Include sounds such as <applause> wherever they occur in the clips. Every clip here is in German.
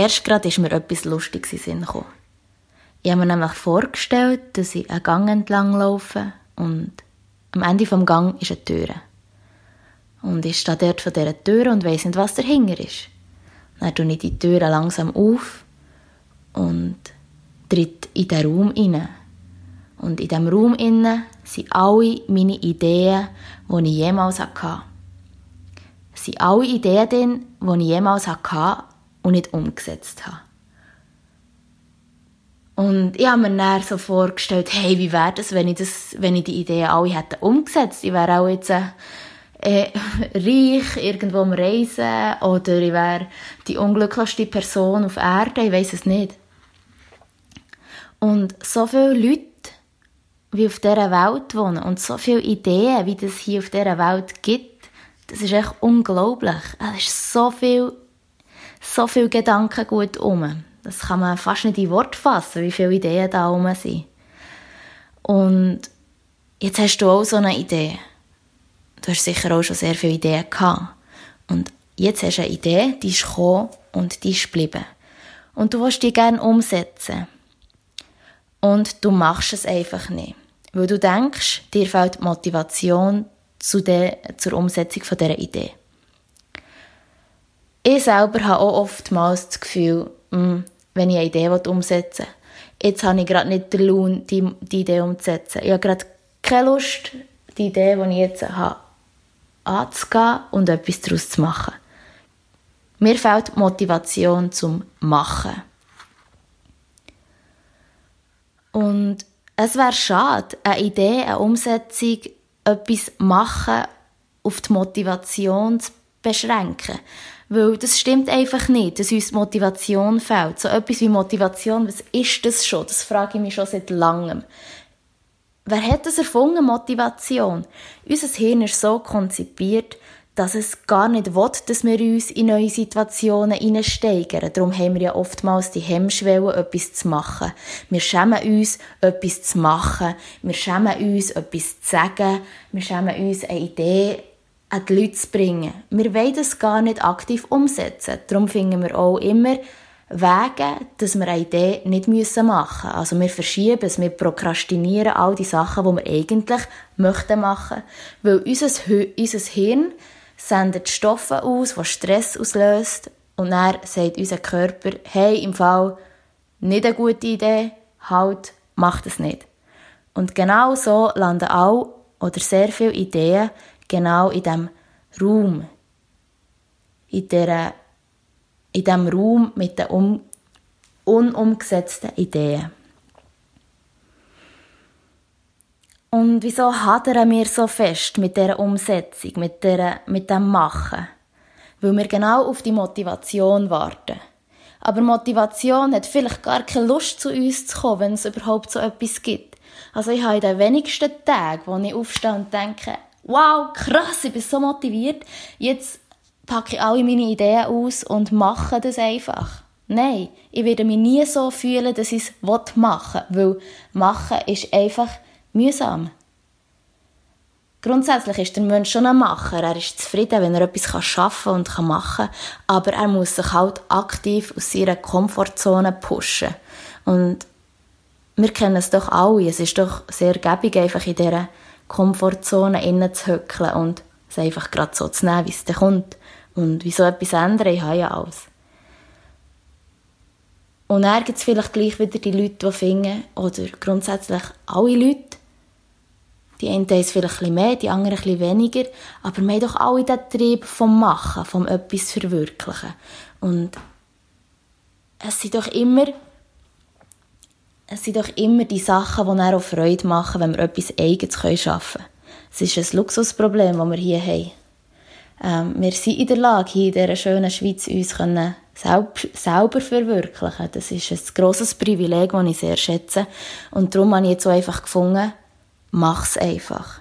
erst gerade ist mir etwas Lustiges in Sinn gekommen. Ich habe mir nämlich vorgestellt, dass ich einen Gang entlang laufe und am Ende vom Gang ist eine Tür. Und ich stehe dort vor dieser Tür und weiss nicht, was dahinter ist. Dann tue ich die Tür langsam auf und tritt in den Raum hinein. Und in diesem Raum innen sind alle meine Ideen, die ich jemals hatte. Es sind alle Ideen drin, die ich jemals hatte und nicht umgesetzt habe. Und ich habe mir dann so vorgestellt, hey, wie wäre das, wenn ich, das, wenn ich die Ideen alle hätte umgesetzt? Ich wäre auch jetzt äh, <laughs> reich, irgendwo am Reisen oder ich wäre die unglücklichste Person auf Erde, ich weiß es nicht. Und so viele Leute, wie auf dieser Welt wohnen und so viele Ideen, wie das hier auf dieser Welt gibt, das ist echt unglaublich. Es ist so viel, so viel Gedankengut um. Das kann man fast nicht in Wort fassen, wie viele Ideen da rum sind. Und jetzt hast du auch so eine Idee. Du hast sicher auch schon sehr viele Ideen gehabt. Und jetzt hast du eine Idee, die ist gekommen und die ist geblieben. Und du willst die gerne umsetzen. Und du machst es einfach nicht. Weil du denkst, dir fehlt Motivation zu der, zur Umsetzung von dieser Idee. Ich selber habe auch oftmals das Gefühl, hm, wenn ich eine Idee umsetzen will, jetzt habe ich gerade nicht den Lohn, die, die Idee umzusetzen. Ich habe gerade keine Lust, die Idee, die ich jetzt habe, anzugehen und etwas daraus zu machen. Mir fehlt Motivation zum Machen. Und es wäre schade, eine Idee, eine Umsetzung, etwas machen, auf die Motivation zu beschränken. Weil das stimmt einfach nicht, dass uns Motivation fehlt. So etwas wie Motivation, was ist das schon? Das frage ich mich schon seit langem. Wer hat das erfunden, Motivation? Unser Hirn ist so konzipiert, dass es gar nicht will, dass wir uns in neue Situationen hineinsteigern. Darum haben wir ja oftmals die Hemmschwelle, etwas zu machen. Wir schämen uns, etwas zu machen. Wir schämen uns, etwas zu sagen. Wir schämen uns, eine Idee an die Leute zu bringen. Wir wollen das gar nicht aktiv umsetzen. Darum finden wir auch immer Wege, dass wir eine Idee nicht machen müssen. Also wir verschieben es, wir prokrastinieren all die Sachen, die wir eigentlich möchten machen. Weil unser, Hirn sendet Stoffe aus, die Stress auslöst. Und dann sagt unser Körper, hey, im Fall nicht eine gute Idee, halt, mach das nicht. Und genau so landen auch oder sehr viele Ideen genau in dem Raum, in, der, in dem Raum mit den um, unumgesetzten Ideen. Und wieso hadern wir so fest mit der Umsetzung, mit, der, mit dem Machen? Weil wir genau auf die Motivation warten. Aber Motivation hat vielleicht gar keine Lust, zu uns zu kommen, wenn es überhaupt so etwas gibt. Also ich habe in den wenigsten Tagen, wo ich aufstehe und denke, wow, krass, ich bin so motiviert, jetzt packe ich alle meine Ideen aus und mache das einfach. Nein, ich werde mich nie so fühlen, dass ich es machen will, weil machen ist einfach mühsam. Grundsätzlich ist der Mensch schon ein Macher. Er ist zufrieden, wenn er etwas schaffen und machen kann. Aber er muss sich halt aktiv aus seiner Komfortzone pushen. Und wir kennen es doch alle. Es ist doch sehr gäbig, einfach in dieser Komfortzone innen zu hückeln und es einfach gerade so zu nehmen, wie es dann kommt. Und wieso etwas ändern? Ich habe ja alles. Und dann gibt es vielleicht gleich wieder die Leute, die finden, oder grundsätzlich alle Leute, die einen haben es vielleicht ein mehr, die anderen ein weniger, aber wir haben doch alle den Trieb vom Machen, vom etwas verwirklichen. Und es sind doch immer es sind doch immer die Sachen, die auch Freude machen, wenn wir etwas Eigenes schaffen können. Es ist ein Luxusproblem, das wir hier haben. Ähm, wir sind in der Lage, hier in dieser schönen Schweiz uns können selber, selber verwirklichen. Das ist ein grosses Privileg, das ich sehr schätze. Und darum habe ich jetzt so einfach gefunden, mach's einfach.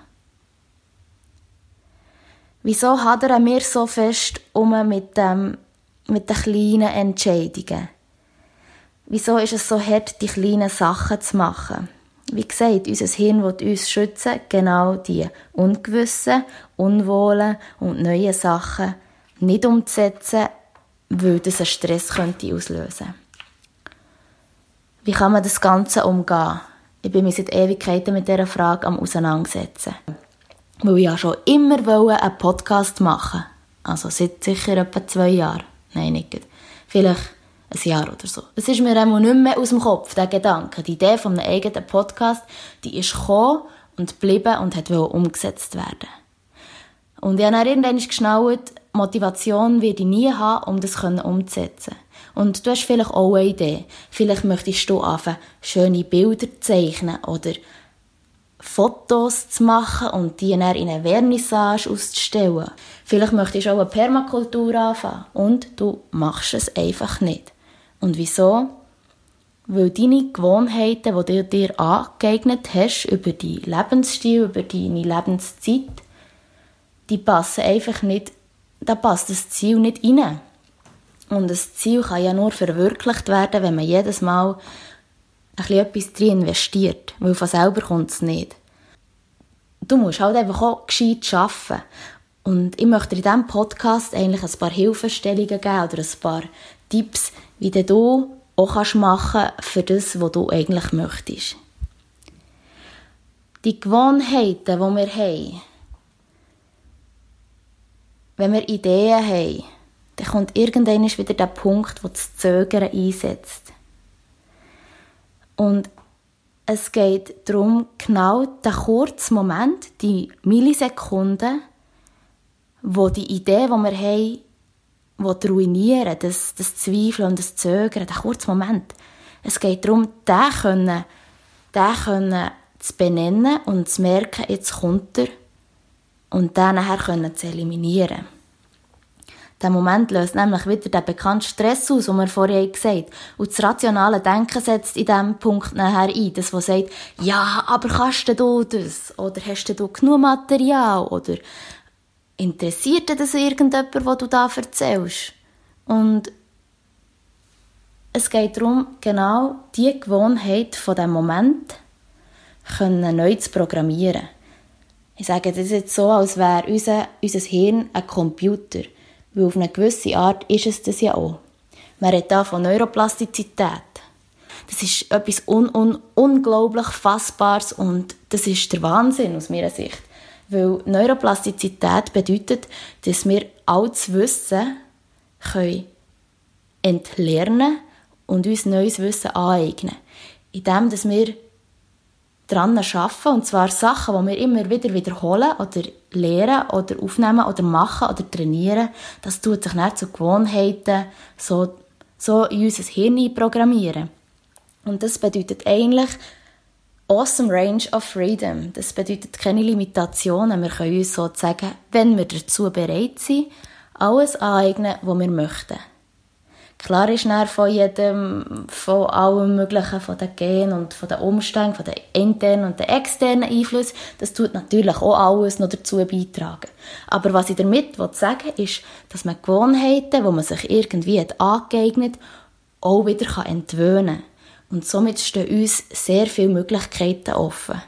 Wieso hadern wir so fest um mit, dem, mit den kleinen Entscheidungen? Wieso ist es so hart, die kleinen Sachen zu machen? Wie gesagt, unser Hirn will uns schützen, genau die ungewissen, unwohlen und neuen Sachen nicht umzusetzen, weil das einen Stress könnte auslösen Wie kann man das Ganze umgehen? Ich bin mir seit Ewigkeiten mit dieser Frage am auseinandersetzen. Weil ich ja schon immer einen Podcast machen Also seit sicher etwa zwei Jahren. Nein, nicht. Vielleicht ein Jahr oder so. Es ist mir einmal nicht mehr aus dem Kopf, der Gedanke. Die Idee von einem eigenen Podcast, die ist gekommen und geblieben und hat umgesetzt werden. Und ich habe dann irgendwann geschnallt, Motivation werde ich nie haben, um das umzusetzen. Und du hast vielleicht auch eine Idee. Vielleicht möchtest du anfangen, schöne Bilder zu zeichnen oder Fotos zu machen und die dann in eine Vernissage auszustellen. Vielleicht möchtest du auch eine Permakultur anfangen und du machst es einfach nicht. Und wieso? Weil deine Gewohnheiten, die du dir angeeignet hast, über deinen Lebensstil, über deine Lebenszeit, die passen einfach nicht, da passt das Ziel nicht rein. Und das Ziel kann ja nur verwirklicht werden, wenn man jedes Mal etwas drin investiert, weil von selber kommt es nicht. Du musst halt einfach auch gescheit arbeiten. Und ich möchte in diesem Podcast eigentlich ein paar Hilfestellungen geben oder ein paar Tipps, wie du auch kannst machen für das, was du eigentlich möchtest. Die Gewohnheiten, die wir haben, wenn wir Ideen haben, dann kommt irgendwann wieder der Punkt, wo das Zögern einsetzt. Und es geht darum, genau den kurzen Moment, die Millisekunden, wo die Idee, die wir haben, ruinieren das, das Zweifeln und das Zögern, der kurze Moment. Es geht darum, den können, den können zu benennen und zu merken, jetzt kommt er und dann nachher können zu eliminieren. Der Moment löst nämlich wieder den bekannten Stress aus, den wir vorher gesagt haben. Und das rationale Denken setzt in diesem Punkt nachher ein. Das, was sagt, ja, aber kannst du das? Oder hast du genug Material? Oder interessiert das irgendjemand, was du da erzählst? Und es geht darum, genau diese Gewohnheit von diesem Moment können neu zu programmieren. Ich sage das jetzt so, als wäre unser, unser Hirn ein Computer. Weil auf eine gewisse Art ist es das ja auch. Man redet da von Neuroplastizität. Das ist etwas un un unglaublich Fassbares und das ist der Wahnsinn aus meiner Sicht. Weil Neuroplastizität bedeutet, dass wir altes Wissen können entlernen und uns neues Wissen aneignen. Indem dass wir daran arbeiten, und zwar Sachen, die wir immer wieder wiederholen oder lernen oder aufnehmen oder machen oder trainieren, das tut sich nicht zu Gewohnheiten so, so in unser Hirn programmieren. Und das bedeutet eigentlich awesome range of freedom. Das bedeutet keine Limitationen. Wir können uns sozusagen, wenn wir dazu bereit sind, alles aneignen, was wir möchten. Klar ist dann von jedem, von allem Möglichen, von den Genen und von den Umständen, von den internen und den externen Einflüssen, das tut natürlich auch alles noch dazu beitragen. Aber was ich damit sagen will, ist, dass man Gewohnheiten, wo man sich irgendwie hat angeeignet, auch wieder entwöhnen kann. Und somit stehen uns sehr viele Möglichkeiten offen.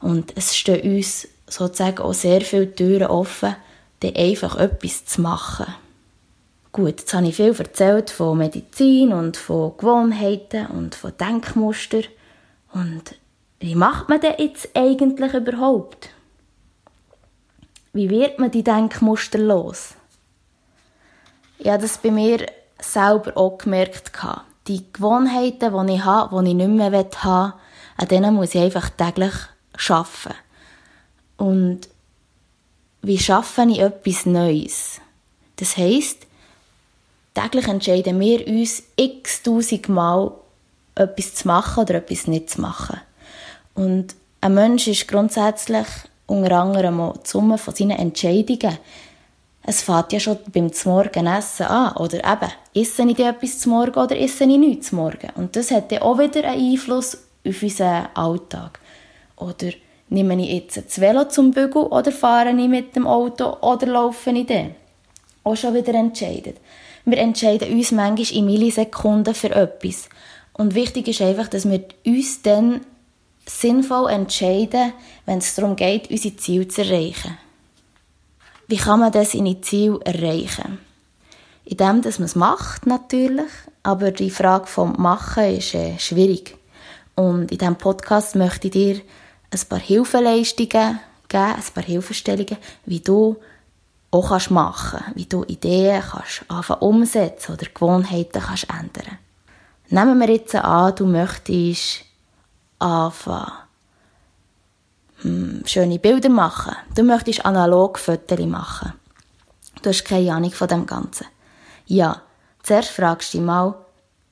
Und es stehen uns sozusagen auch sehr viele Türen offen, dann einfach etwas zu machen. Gut, jetzt habe ich viel erzählt von Medizin und von Gewohnheiten und von Denkmustern. Und wie macht man das jetzt eigentlich überhaupt? Wie wird man die Denkmuster los? Ich habe das bei mir selber auch gemerkt. Die Gewohnheiten, die ich habe, die ich nicht mehr will, an denen muss ich einfach täglich arbeiten. Und wie schaffe ich etwas Neues? Das heisst, täglich entscheiden wir uns x-tausend Mal, etwas zu machen oder etwas nicht zu machen. Und ein Mensch ist grundsätzlich unter anderem auch die Summe von seinen Entscheidungen. Es fängt ja schon beim Morgenessen an. Oder eben, esse ich etwas zum Morgen oder esse ich nichts zum Morgen? Und das hat dann auch wieder einen Einfluss auf unseren Alltag. Oder nehme ich jetzt das Velo zum Bügeln oder fahre ich mit dem Auto oder laufe ich dann? Auch schon wieder entscheidet. Wir entscheiden uns manchmal in Millisekunden für etwas. Und wichtig ist einfach, dass wir uns dann sinnvoll entscheiden, wenn es darum geht, unsere Ziele zu erreichen. Wie kann man das in Ziel erreichen? In dem, dass man es macht, natürlich. Aber die Frage vom Machen ist äh, schwierig. Und in diesem Podcast möchte ich dir ein paar Hilfeleistungen geben, ein paar Hilfestellungen, wie du auch kannst machen wie du Ideen kannst anfangen umsetzen oder Gewohnheiten kannst ändern. Nehmen wir jetzt an, du möchtest anfangen, hm, schöne Bilder machen. Du möchtest analog Fotos machen. Du hast keine Ahnung von dem Ganzen. Ja, zuerst fragst du dich mal,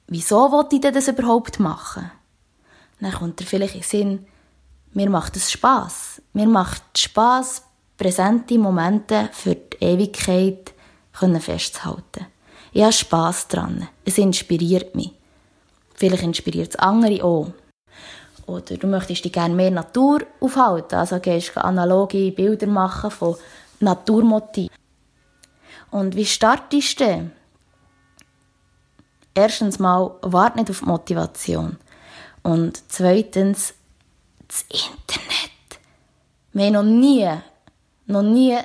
wieso wollte ich denn das überhaupt machen? Dann kommt dir vielleicht in den Sinn, mir macht es Spass. Mir macht Spass, präsente Momente für die Ewigkeit festzuhalten. Ich habe Spass dran. Es inspiriert mich. Vielleicht inspiriert es andere auch. Oder du möchtest dich gerne mehr Natur aufhalten, also gehst analoge Bilder machen von Naturmotiven. Und wie startest du? Erstens mal, warte nicht auf die Motivation. Und zweitens, das Internet. Wir haben noch nie, noch nie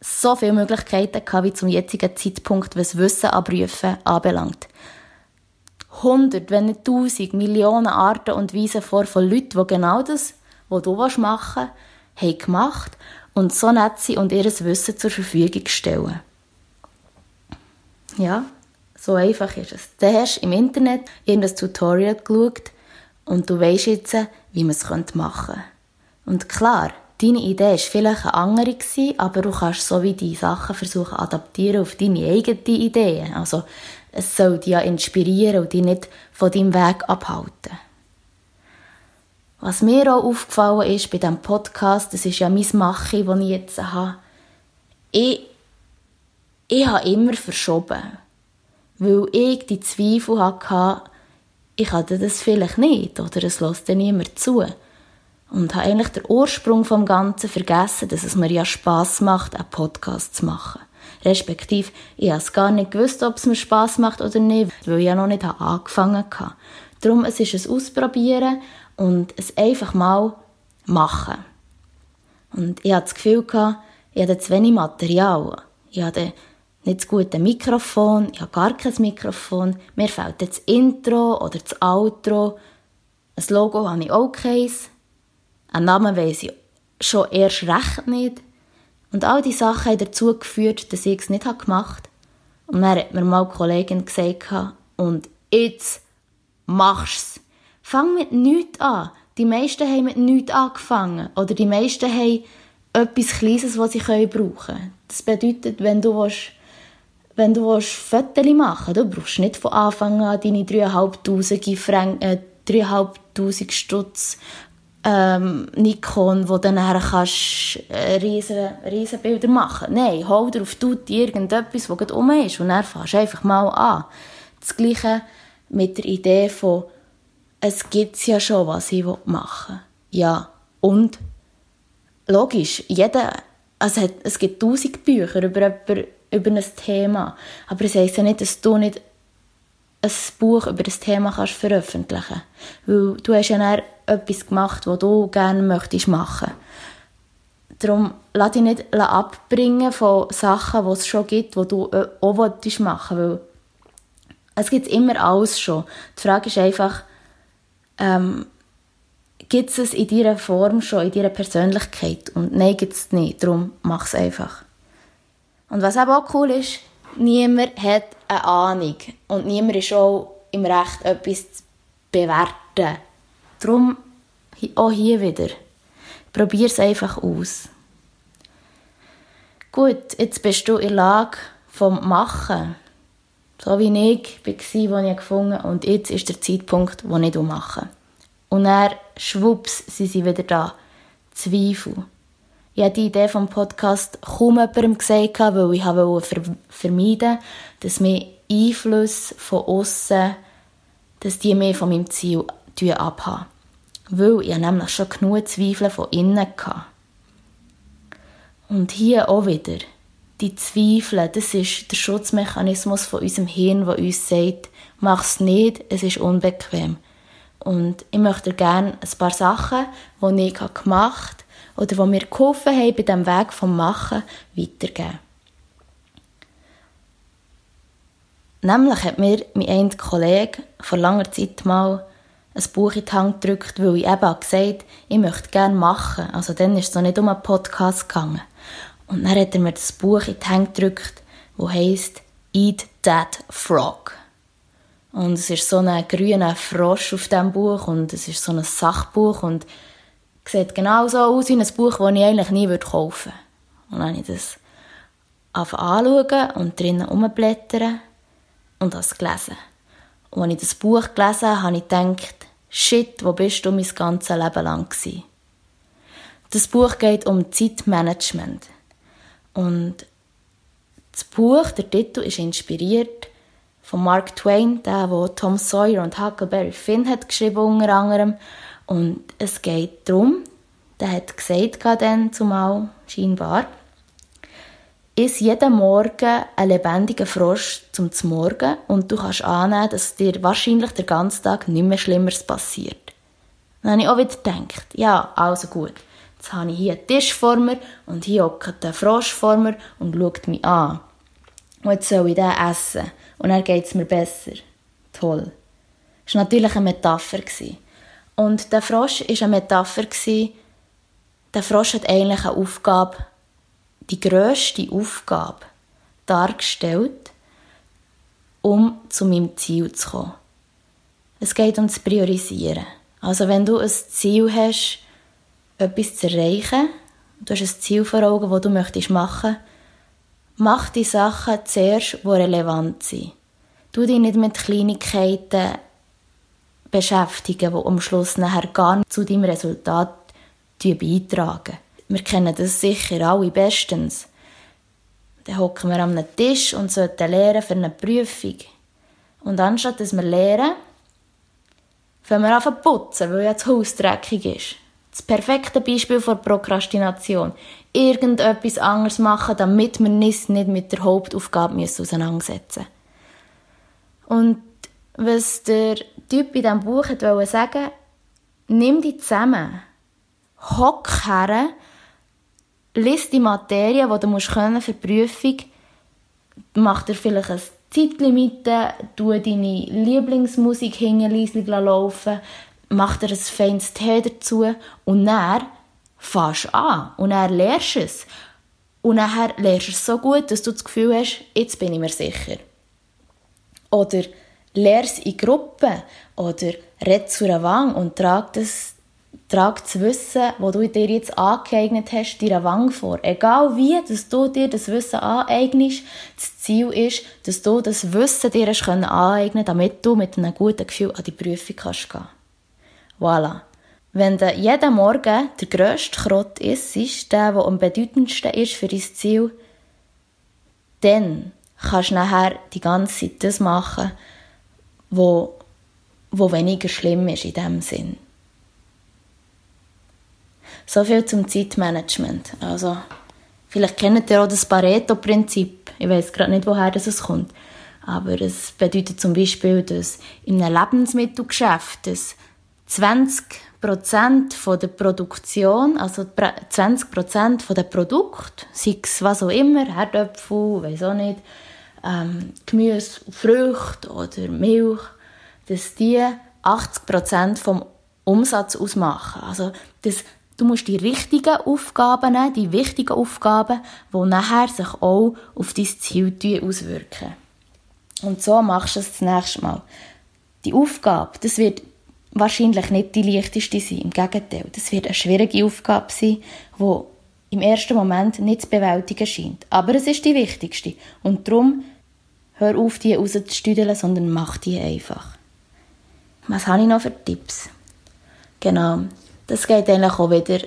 so viele Möglichkeiten gehabt, wie zum jetzigen Zeitpunkt, was Wissen abrufen anbelangt. Hundert, wenn nicht tausend, Millionen Arten und Weisen vor von Leuten, die genau das, was du machen willst, haben gemacht und so nett sind und ihr Wissen zur Verfügung stellen. Ja, so einfach ist es. Du hast im Internet irgendein Tutorial geschaut und du weißt jetzt, wie man es machen könnte. Und klar, deine Idee war vielleicht eine andere, aber du kannst so wie die Sachen versuchen adaptieren auf deine eigenen Ideen. Also, es soll dich ja inspirieren und dich nicht von deinem Weg abhalten. Was mir auch aufgefallen ist bei diesem Podcast, das ist ja mein Machen, das ich jetzt habe, ich, ich habe immer verschoben. Weil ich die Zweifel hatte, ich hatte das vielleicht nicht oder es lässt dann niemand zu. Und habe eigentlich den Ursprung vom Ganzen vergessen, dass es mir ja Spass macht, einen Podcast zu machen. Respektive, ich habe es gar nicht gewusst, ob es mir Spass macht oder nicht, weil ich ja noch nicht angefangen habe. Darum, es ist ein Ausprobieren und es einfach mal machen. Und ich hatte das Gefühl, gehabt, ich hatte zu wenig Material. Ich hatte nicht das gute Mikrofon, ich habe gar kein Mikrofon. Mir fehlt das Intro oder das Outro. Ein Logo habe ich auch keins. Einen Namen weiss ich schon erst recht nicht. Und all diese Sachen haben dazu geführt, dass ich es nicht gemacht habe. Und dann hat mir mal eine Kollegin gesagt, und jetzt machst. Fang mit nichts an. Die meisten haben mit nichts angefangen. Oder die meisten haben etwas Kleines, was sie brauchen können. Das bedeutet, wenn du willst, wenn du Fotos machen willst, du nicht von Anfang an deine 3'500 Franken, äh, 3'500 Stutz ähm, Nikon, wo dann nachher kannst äh, riesen, riesen Bilder machen. Nein, hol drauf, tut irgendetwas, was gerade um ist und dann fährst du einfach mal an. Das Gleiche mit der Idee von, es gibt ja schon, was ich machen will. Ja, und logisch, jeder, also es gibt tausend Bücher über, über, über ein Thema, aber es heisst ja nicht, dass du nicht ein Buch über das Thema kannst veröffentlichen Weil du hast ja dann etwas gemacht, was du gerne möchtest machen. Darum lass dich nicht abbringen von Sachen, die es schon gibt, die du äh, auch machen willst. Weil es gibt immer alles schon. Die Frage ist einfach, ähm, gibt es in deiner Form schon, in deiner Persönlichkeit? Und nein, gibt es nicht. Darum mach es einfach. Und was eben auch cool ist, niemand hat eine Ahnung und niemand ist auch im Recht, etwas zu bewerten. Darum auch hier wieder. Probier es einfach aus. Gut, jetzt bist du in der Lage vom Machen. So wie ich war, als ich gefunden habe. Und jetzt ist der Zeitpunkt, wo ich mache. Und dann, schwupps, sind sie wieder da. Zweifel. Ich habe die Idee vom Podcast kaum jemandem gesagt, weil ich wollte vermeiden, dass mir Einflüsse von außen, dass die mir von meinem Ziel abhaben. Weil ich nämlich schon genug Zweifel von innen hatte. Und hier auch wieder. Die Zweifel, das ist der Schutzmechanismus von unserem Hirn, der uns sagt, mach es nicht, es ist unbequem. Und ich möchte gerne ein paar Sachen, die ich gemacht habe, oder die mir geholfen haben bei diesem Weg vom Machen, weitergeben. Nämlich hat mir mein ein Kollege vor langer Zeit mal ein Buch in die Hand gedrückt, weil ich eben gesagt habe, ich möchte gerne machen. Also dann ist es noch nicht um einen Podcast gegangen. Und dann hat er mir das Buch in die Hand gedrückt, das heisst Eat That Frog. Und es ist so ein grüner Frosch auf diesem Buch und es ist so ein Sachbuch und sieht genau so aus wie ein Buch, das ich eigentlich nie kaufen würde. Und dann habe ich das anschauen und drinnen umblättern und das gelesen. Und als ich das Buch gelesen habe, habe ich gedacht, shit, wo bist du mein ganzes Leben lang gewesen? Das Buch geht um Zeitmanagement. Und das Buch, der Titel, ist inspiriert von Mark Twain, der, wo Tom Sawyer und Huckleberry Finn hat geschrieben unter anderem. Und es geht darum, der hat gesagt dann zumal, scheinbar, Iss jeden Morgen einen lebendigen Frosch zum Morgen und du kannst annehmen, dass dir wahrscheinlich der ganze Tag nichts mehr Schlimmeres passiert. Dann habe ich auch wieder gedacht, ja, also gut. Jetzt habe ich hier einen Tisch vor mir und hier hockt der Frosch vor mir und schaut mich an. Und jetzt soll ich den essen. Und dann geht es mir besser. Toll. Das war natürlich eine Metapher. Und der Frosch war eine Metapher. Der Frosch hat eigentlich eine Aufgabe die grösste Aufgabe dargestellt, um zu meinem Ziel zu kommen. Es geht um das Priorisieren. Also wenn du ein Ziel hast, etwas zu erreichen, du hast ein Ziel vor Augen, das du möchtest machen, mach die Sachen zuerst, die relevant sind. Du dich nicht mit Kleinigkeiten beschäftigen, die am Schluss nachher gar nicht zu deinem Resultat beitragen. Wir kennen das sicher alle bestens. Dann hocken wir am Tisch und sollten lernen für eine Prüfung. Und anstatt dass wir lernen, fangen wir an zu putzen, weil ja das Haus dreckig ist. Das perfekte Beispiel für Prokrastination. Irgendetwas anderes machen, damit wir uns nicht mit der Hauptaufgabe auseinandersetzen müssen. Und was der Typ in diesem Buch wollte sagen, nimm dich zusammen. Hock her lies die Materie, die du musst können für die Prüfung, mach dir vielleicht ein Zeitlimite, tu deine Lieblingsmusik hinten laufen, mach dir ein feines Tee dazu und dann fährst an und dann lernst du es. Und dann lernst du es so gut, dass du das Gefühl hast, jetzt bin ich mir sicher. Oder lernst in Gruppen oder red zu einer Wang und trag das Trag das Wissen, das du dir jetzt angeeignet hast, dir Wang vor. Egal wie, dass du dir das Wissen aneignest, das Ziel ist, dass du das Wissen dir aneignen damit du mit einem guten Gefühl an die Prüfung kannst gehen. Voilà. Wenn du jeden Morgen der grösste Krott ist, ist der, der am bedeutendsten ist für dein Ziel, dann kannst du nachher die ganze Zeit das machen, wo, wo weniger schlimm ist in diesem Sinn. So viel zum Zeitmanagement. Also, vielleicht kennt ihr auch das Pareto-Prinzip. Ich weiß gerade nicht, woher das kommt. Aber es bedeutet zum Beispiel, dass in einem Lebensmittelgeschäft dass 20 von der Produktion, also 20 von der Produkt, sei es was auch immer, Herdöpfel, weiß auch nicht, ähm, Gemüse, Früchte oder Milch, dass die 80% vom Umsatz ausmachen. Also, dass Du musst die richtigen Aufgaben nehmen, die wichtigen Aufgaben, die nachher sich auch auf dein Ziel auswirken. Und so machst du es das nächste Mal. Die Aufgabe, das wird wahrscheinlich nicht die leichteste sein. Im Gegenteil, das wird eine schwierige Aufgabe sein, die im ersten Moment nicht zu bewältigen scheint. Aber es ist die wichtigste. Und darum hör auf, die rauszustüdeln, sondern mach die einfach. Was habe ich noch für Tipps? Genau, das geht eigentlich auch wieder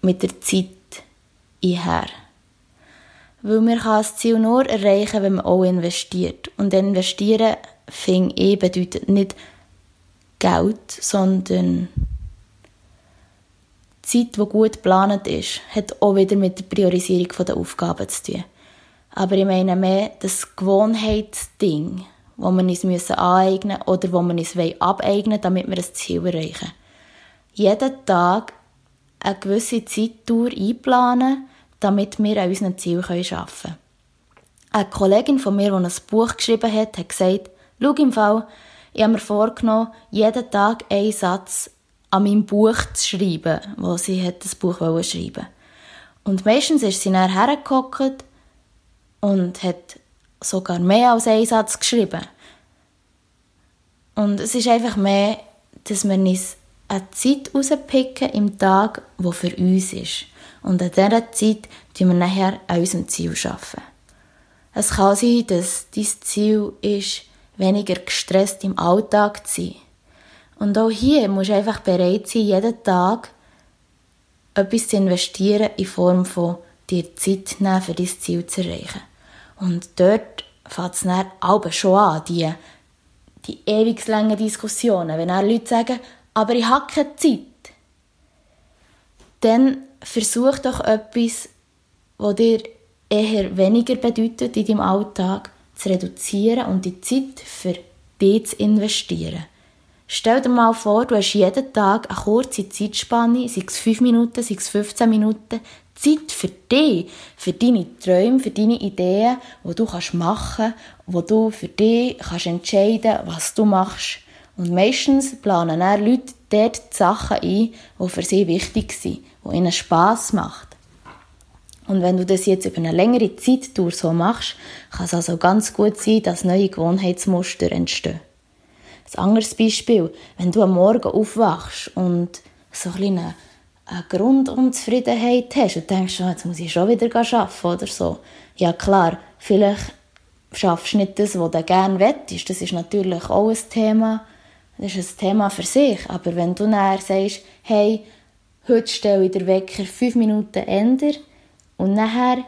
mit der Zeit einher. Weil man kann das Ziel nur erreichen, wenn man auch investiert. Und investieren, finde ich, bedeutet nicht Geld, sondern Zeit, die gut geplant ist, hat auch wieder mit der Priorisierung der Aufgaben zu tun. Aber ich meine mehr das Gewohnheitsding, wo wir uns aneignen müssen oder wo wir uns abeignen damit wir ein Ziel erreichen jeden Tag eine gewisse Zeitdauer einplanen, damit wir an unseren Ziel arbeiten können. Eine Kollegin von mir, die ein Buch geschrieben hat, hat gesagt, schau im Fall, ich habe mir vorgenommen, jeden Tag einen Satz an meinem Buch zu schreiben, wo sie hat das Buch schreiben Und meistens ist sie dann hergehockt und hat sogar mehr als einen Satz geschrieben. Und es ist einfach mehr, dass wir uns eine Zeit rauspicken im Tag, die für uns ist. Und an dieser Zeit tun wir nachher an unserem Ziel arbeiten. Es kann sein, dass dein Ziel ist, weniger gestresst im Alltag zu sein. Und auch hier musst du einfach bereit sein, jeden Tag etwas zu investieren in Form von dir Zeit nehmen, für dein Ziel zu erreichen. Und dort fängt es dann aber schon an, die, die ewig langen Diskussionen. Wenn auch Leute sagen, aber ich habe keine Zeit, dann versuch doch etwas, was dir eher weniger bedeutet in deinem Alltag, zu reduzieren und die Zeit für dich zu investieren. Stell dir mal vor, du hast jeden Tag eine kurze Zeitspanne, sei es 5 Minuten, sei es 15 Minuten, Zeit für dich, für deine Träume, für deine Ideen, die du kannst machen kannst, wo du für dich kannst entscheiden was du machst. Und meistens planen dann Leute dort die Sachen ein, die für sie wichtig sind, die ihnen Spass machen. Und wenn du das jetzt über eine längere Zeit so machst, kann es also ganz gut sein, dass neue Gewohnheitsmuster entstehen. Ein anderes Beispiel, wenn du am Morgen aufwachst und so ein eine, eine Grundunzufriedenheit hast und denkst, oh, jetzt muss ich schon wieder arbeiten oder so. Ja klar, vielleicht schaffst du nicht das, was du gerne wettest. Das ist natürlich auch ein Thema. Das ist ein Thema für sich. Aber wenn du nachher sagst, hey, heute stelle ich den Wecker fünf Minuten ändern und nachher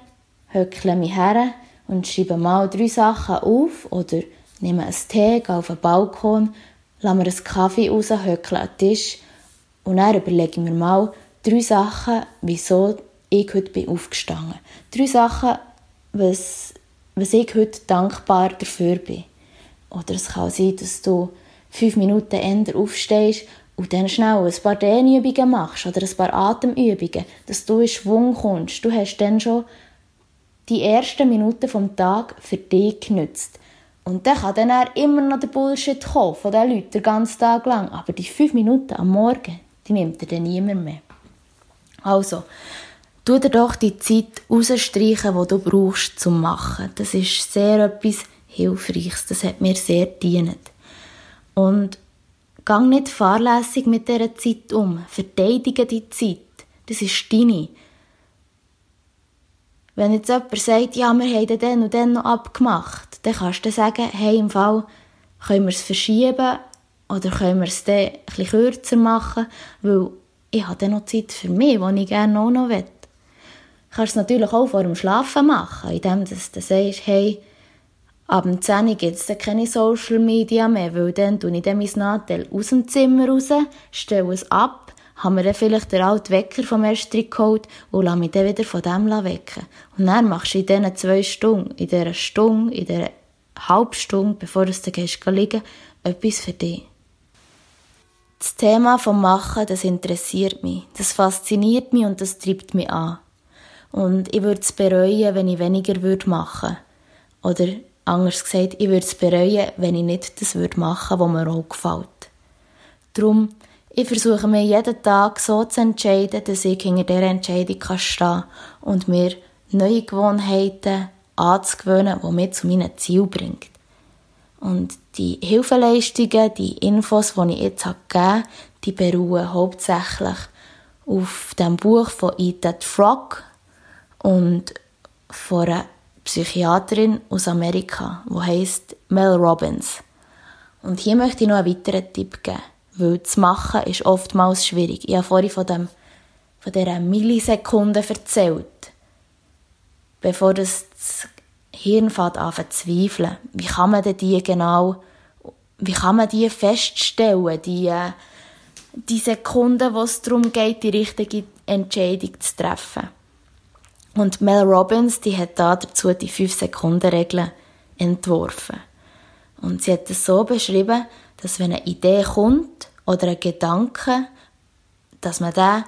höckle ich mich her und schreibe mal drei Sachen auf oder nehme einen Tee, gehe auf den Balkon, lasse mir einen Kaffee raus, höckle an den Tisch und dann überlege ich mir mal drei Sachen, wieso ich heute bin aufgestanden. Drei Sachen, was, was ich heute dankbar dafür bin. Oder es kann sein, dass du fünf Minuten eher aufstehst und dann schnell ein paar Dehnübungen machst oder ein paar Atemübungen, dass du in Schwung kommst. Du hast dann schon die ersten Minuten vom Tag für dich genützt. Und dann kann dann immer noch der Bullshit kommen von den Leuten den ganzen Tag lang. Aber die fünf Minuten am Morgen, die nimmt er dann niemand mehr. Also, tu dir doch die Zeit rausstreichen, die du brauchst zum Machen. Das ist sehr etwas Hilfreiches. Das hat mir sehr gedient. Und gang nicht fahrlässig mit dieser Zeit um. Verteidige die Zeit. Das ist deine. Wenn jetzt jemand sagt, ja, wir haben den und den noch abgemacht, dann kannst du sagen, hey, im Fall können wir es verschieben oder können wir es dann bisschen kürzer machen, weil ich habe dann noch Zeit für mich, die ich gerne auch noch will. Du kannst es natürlich auch vor dem Schlafen machen, indem du sagst, hey, ab dem 10 Uhr gibt es keine Social Media mehr, weil dann tue ich dann mein Nadel aus dem Zimmer raus, stelle es ab haben wir dann vielleicht den alten Wecker vom Erstrick geholt und lasse mich dann wieder von dem wecken. Und dann machst du in diesen zwei Stunden, in dieser Stunde, in dieser Halbstunde, bevor du dann gehst, liegen, etwas für dich. Das Thema vom Machen, das interessiert mich. Das fasziniert mich und das treibt mich an. Und ich würde es bereuen, wenn ich weniger würde machen Oder anders gesagt, ich würde es bereuen, wenn ich nicht das würde machen, was mir auch gefällt. Darum ich versuche mir jeden Tag so zu entscheiden, dass ich hinter dieser Entscheidung stehen kann und mir neue Gewohnheiten anzugewöhnen, die mich zu meinem Ziel bringen. Und die Hilfeleistungen, die Infos, die ich jetzt gegeben habe, die beruhen hauptsächlich auf dem Buch von Ida Frog und von einer Psychiaterin aus Amerika, die heißt Mel Robbins. Und hier möchte ich noch einen weiteren Tipp geben. Weil das Machen ist oftmals schwierig. Ich habe vorhin von, dem, von dieser Millisekunde erzählt. Bevor das, Hirn fängt an zu zweifeln. Wie kann man denn die genau, wie kann man die feststellen, die, die Sekunden, wo es darum geht, die richtige Entscheidung zu treffen. Und Mel Robbins, die hat da dazu die 5-Sekunden-Regel entworfen. Und sie hat es so beschrieben, dass wenn eine Idee kommt oder ein Gedanke, dass man den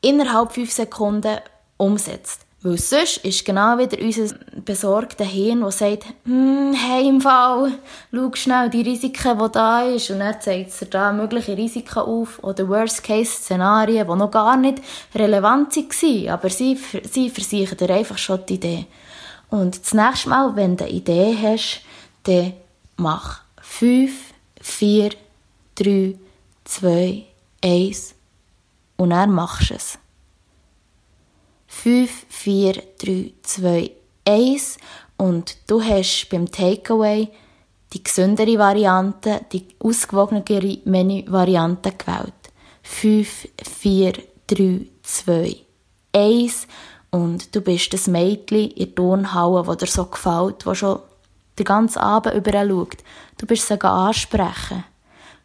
innerhalb fünf Sekunden umsetzt. Weil sonst ist genau wieder unser besorgter Hirn, der sagt, hm, hey, im Fall, schau schnell die Risiken, die da ist. Und dann zeigt es da mögliche Risiken auf oder Worst-Case-Szenarien, die noch gar nicht relevant waren. Aber sie, sie versichern dir einfach schon die Idee. Und das nächste Mal, wenn du eine Idee hast, dann mach 5, 4, 3, 2, 1 und dann machst du es. 5, 4, 3, 2, 1 und du hast beim Takeaway die gesündere Variante, die ausgewogenere Menü-Variante gewählt. 5, 4, 3, 2, 1 und du bist das Mädchen in der das dir so gefällt, das schon den ganzen Abend überall schaut. Du bist sie ansprechen.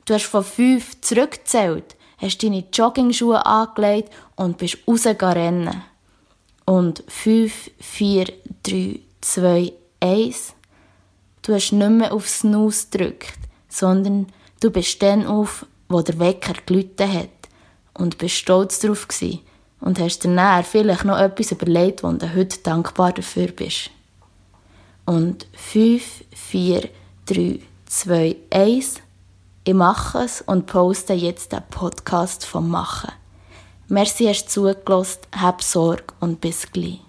Du hast von 5 zurückgezählt, hast deine Jogging-Schuhe angelegt und bist rausgerannt. Und 5, 4, 3, 2, 1. Du hast nicht mehr auf Snooze gedrückt, sondern du bist dann auf, wo der Wecker gelütet hat. Und bist stolz darauf gewesen. Und hast dir nachher vielleicht noch etwas überlegt, wo du heute dankbar dafür bist. Und 5, 4, 3, 2, 1. Ich mache es und poste jetzt den Podcast vom Machen. Merci, hast du zugelassen, hab Sorge und bis gleich.